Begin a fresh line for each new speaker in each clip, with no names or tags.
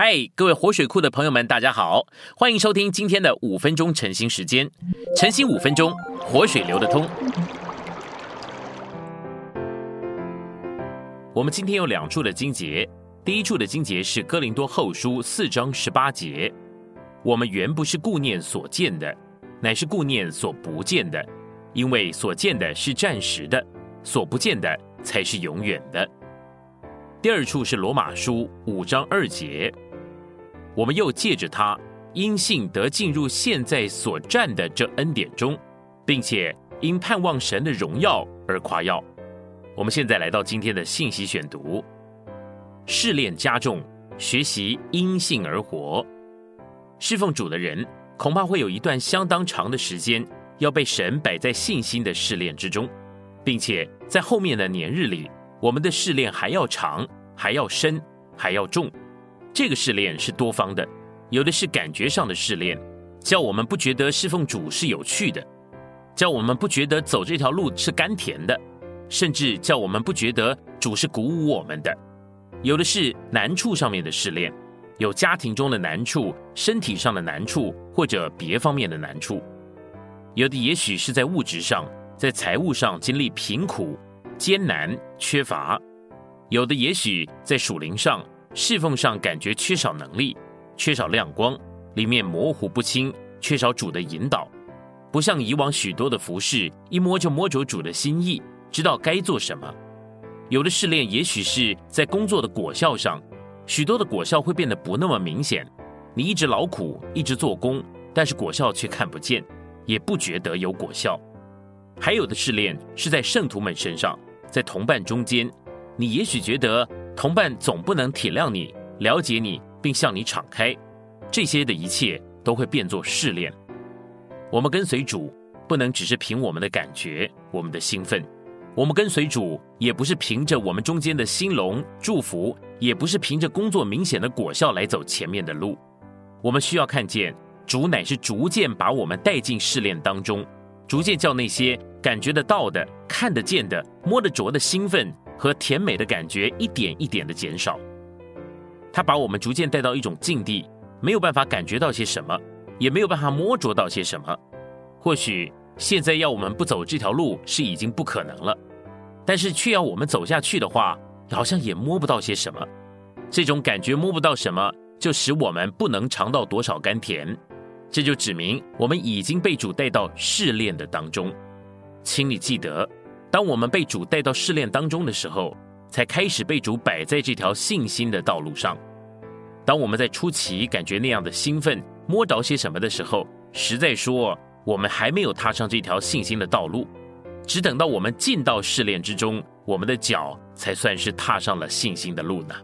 嗨，各位活水库的朋友们，大家好，欢迎收听今天的五分钟晨兴时间。晨兴五分钟，活水流得通。我们今天有两处的经节，第一处的经节是哥林多后书四章十八节。我们原不是顾念所见的，乃是顾念所不见的，因为所见的是暂时的，所不见的才是永远的。第二处是罗马书五章二节。我们又借着他因信得进入现在所占的这恩典中，并且因盼望神的荣耀而夸耀。我们现在来到今天的信息选读，试炼加重，学习因信而活。侍奉主的人恐怕会有一段相当长的时间要被神摆在信心的试炼之中，并且在后面的年日里，我们的试炼还要长，还要深，还要重。这个试炼是多方的，有的是感觉上的试炼，叫我们不觉得侍奉主是有趣的，叫我们不觉得走这条路是甘甜的，甚至叫我们不觉得主是鼓舞我们的；有的是难处上面的试炼，有家庭中的难处、身体上的难处或者别方面的难处；有的也许是在物质上、在财务上经历贫苦、艰难、缺乏；有的也许在属灵上。侍奉上感觉缺少能力，缺少亮光，里面模糊不清，缺少主的引导，不像以往许多的服饰，一摸就摸着主的心意，知道该做什么。有的试炼也许是在工作的果效上，许多的果效会变得不那么明显。你一直劳苦，一直做工，但是果效却看不见，也不觉得有果效。还有的试炼是在圣徒们身上，在同伴中间，你也许觉得。同伴总不能体谅你、了解你，并向你敞开，这些的一切都会变作试炼。我们跟随主，不能只是凭我们的感觉、我们的兴奋；我们跟随主，也不是凭着我们中间的兴隆祝福，也不是凭着工作明显的果效来走前面的路。我们需要看见主乃是逐渐把我们带进试炼当中，逐渐叫那些感觉得到的、看得见的、摸得着的兴奋。和甜美的感觉一点一点的减少，他把我们逐渐带到一种境地，没有办法感觉到些什么，也没有办法摸着到些什么。或许现在要我们不走这条路是已经不可能了，但是却要我们走下去的话，好像也摸不到些什么。这种感觉摸不到什么，就使我们不能尝到多少甘甜。这就指明我们已经被主带到试炼的当中，请你记得。当我们被主带到试炼当中的时候，才开始被主摆在这条信心的道路上。当我们在初期感觉那样的兴奋，摸着些什么的时候，实在说我们还没有踏上这条信心的道路。只等到我们进到试炼之中，我们的脚才算是踏上了信心的路呢。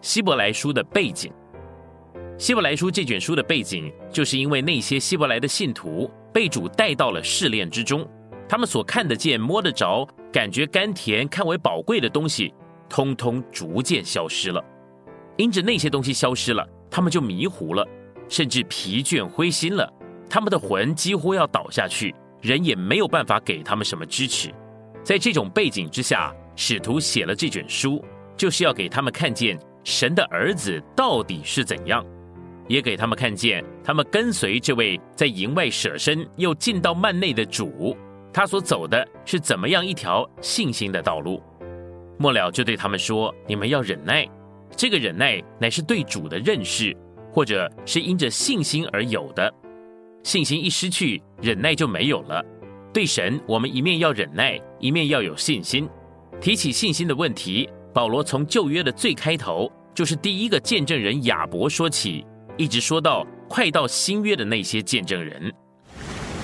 希伯来书的背景，希伯来书这卷书的背景，就是因为那些希伯来的信徒被主带到了试炼之中。他们所看得见、摸得着、感觉甘甜、看为宝贵的东西，通通逐渐消失了。因着那些东西消失了，他们就迷糊了，甚至疲倦灰心了。他们的魂几乎要倒下去，人也没有办法给他们什么支持。在这种背景之下，使徒写了这卷书，就是要给他们看见神的儿子到底是怎样，也给他们看见他们跟随这位在营外舍身又进到幔内的主。他所走的是怎么样一条信心的道路？末了就对他们说：“你们要忍耐，这个忍耐乃是对主的认识，或者是因着信心而有的。信心一失去，忍耐就没有了。对神，我们一面要忍耐，一面要有信心。提起信心的问题，保罗从旧约的最开头，就是第一个见证人亚伯说起，一直说到快到新约的那些见证人。